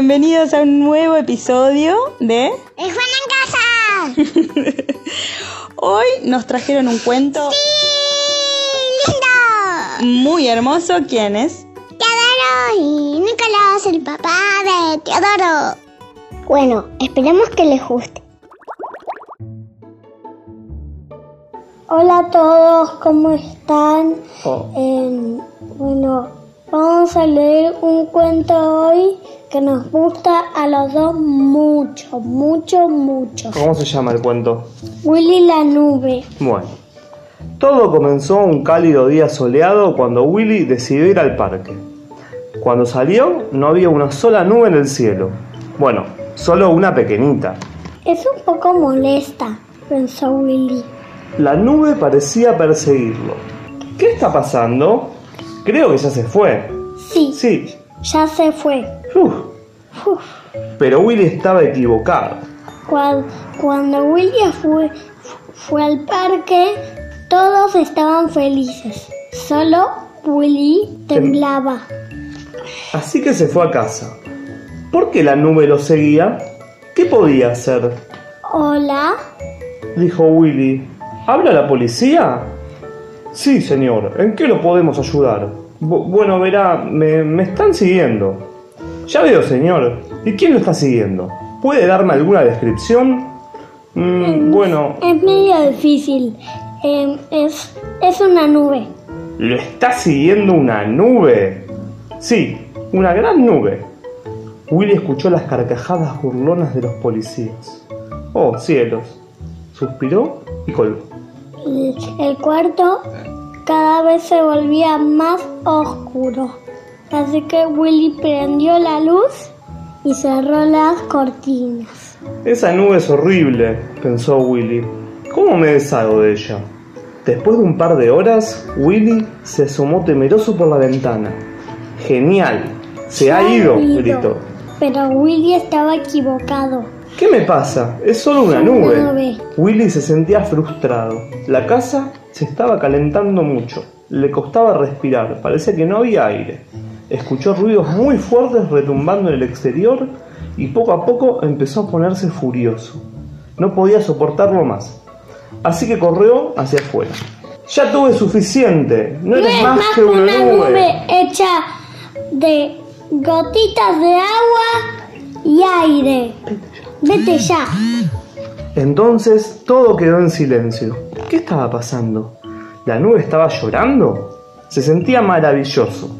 bienvenidos a un nuevo episodio de ¡El Juan en casa! Hoy nos trajeron un cuento ¡Sí! ¡Lindo! muy hermoso. ¿Quién es? Teodoro y Nicolás, el papá de Teodoro. Bueno, esperemos que les guste. Hola a todos, ¿cómo están? Oh, Eh, bueno, vamos a leer un cuento hoy que nos gusta a los dos mucho, mucho, mucho. ¿Cómo se llama el cuento? Willy la nube. Bueno, todo comenzó un cálido día soleado cuando Willy decidió ir al parque. Cuando salió no había una sola nube en el cielo. Bueno, solo una pequeñita. Es un poco molesta, pensó Willy. La nube parecía perseguirlo. ¿Qué está pasando? Creo que ya se fue. Sí, Sí. Ya se fue. Uf. Uf. Pero Willy estaba equivocado. Cual- Cuando Willy fue, fue al parque, todos estaban felices. Solo Willy temblaba. Así que se fue a casa. ¿Por qué la nube lo seguía? ¿Qué podía hacer? Hola, Dijo Willy. ¿Habla la policía? Sí, señor. ¿En qué lo podemos ayudar? Bu- bueno, verá, me, me están siguiendo. Ya veo, señor. ¿Y quién lo está siguiendo? ¿Puede darme alguna descripción? Mm, bueno, es medio difícil. Em, es, es una nube. ¿lo está siguiendo una nube? Sí, una gran nube. Willy escuchó las carcajadas burlonas de los policías. Oh, cielos. Suspiró y colgó. El cuarto cada vez se volvía más oscuro. Así que Willy prendió la luz y cerró las cortinas. Esa nube es horrible, pensó Willy. ¿Cómo me deshago de ella? Después de un par de horas, Willy se asomó temeroso por la ventana. ¡Genial! ¡Se ha ido! gritó. Pero Willy estaba equivocado. ¿Qué me pasa? Es solo una Una nube. nube. Willy se sentía frustrado. La casa se estaba calentando mucho. Le costaba respirar. Parecía que no había aire. Escuchó ruidos muy fuertes retumbando en el exterior y poco a poco empezó a ponerse furioso. No podía soportarlo más. Así que corrió hacia afuera. Ya tuve suficiente. No eres es más, más que una, nube. hecha de gotitas de agua y aire. Vete ya. Entonces todo quedó en silencio. ¿Qué estaba pasando? ¿La nube estaba llorando? Se sentía maravilloso.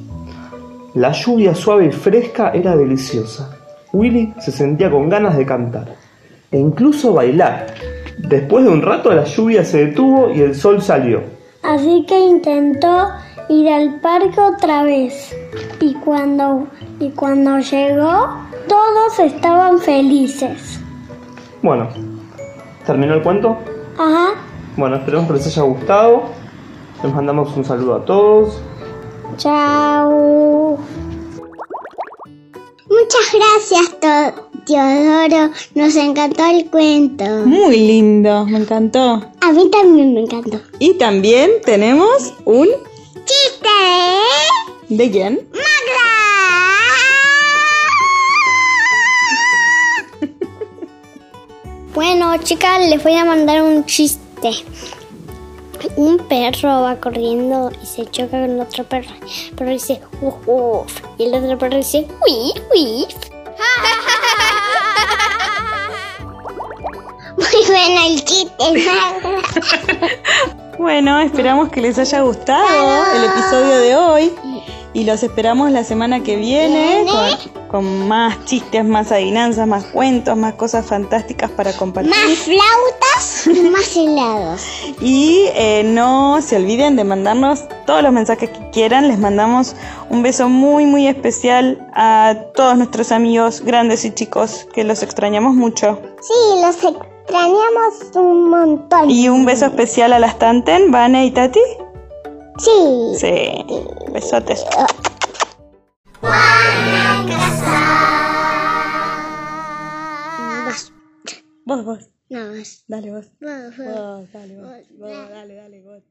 La lluvia suave y fresca era deliciosa. Willy se sentía con ganas de cantar e incluso bailar. Después de un rato la lluvia se detuvo y el sol salió. Así que intentó ir al parque otra vez. Y cuando, y cuando llegó, todos estaban felices. Bueno, ¿terminó el cuento? Ajá. Bueno, esperemos que les haya gustado. Les mandamos un saludo a todos. Chao. Muchas gracias, Teodoro. Nos encantó el cuento. Muy lindo, me encantó. A mí también me encantó. Y también tenemos un... ¡Chiste! ¿De quién? Bueno, chicas, les voy a mandar un chiste. Un perro va corriendo y se choca con otro perro. El perro dice, uf, uf. Y el otro perro dice, uif, uif. Muy bueno el chiste, Bueno, esperamos que les haya gustado el episodio de hoy y los esperamos la semana que viene con, con más chistes, más adivinanzas, más cuentos, más cosas fantásticas para compartir. Más flautas y más helados. Y eh, no se olviden de mandarnos todos los mensajes que quieran. Les mandamos un beso muy, muy especial a todos nuestros amigos, grandes y chicos, que los extrañamos mucho. Sí, los extrañamos un montón. Y un beso especial a las Tanten, Vane y Tati. Sí. Sí, besotes. Vas. Vos, vos, No, vas. dale vos. Vos, dale vos. Vos, dale, dale, vos.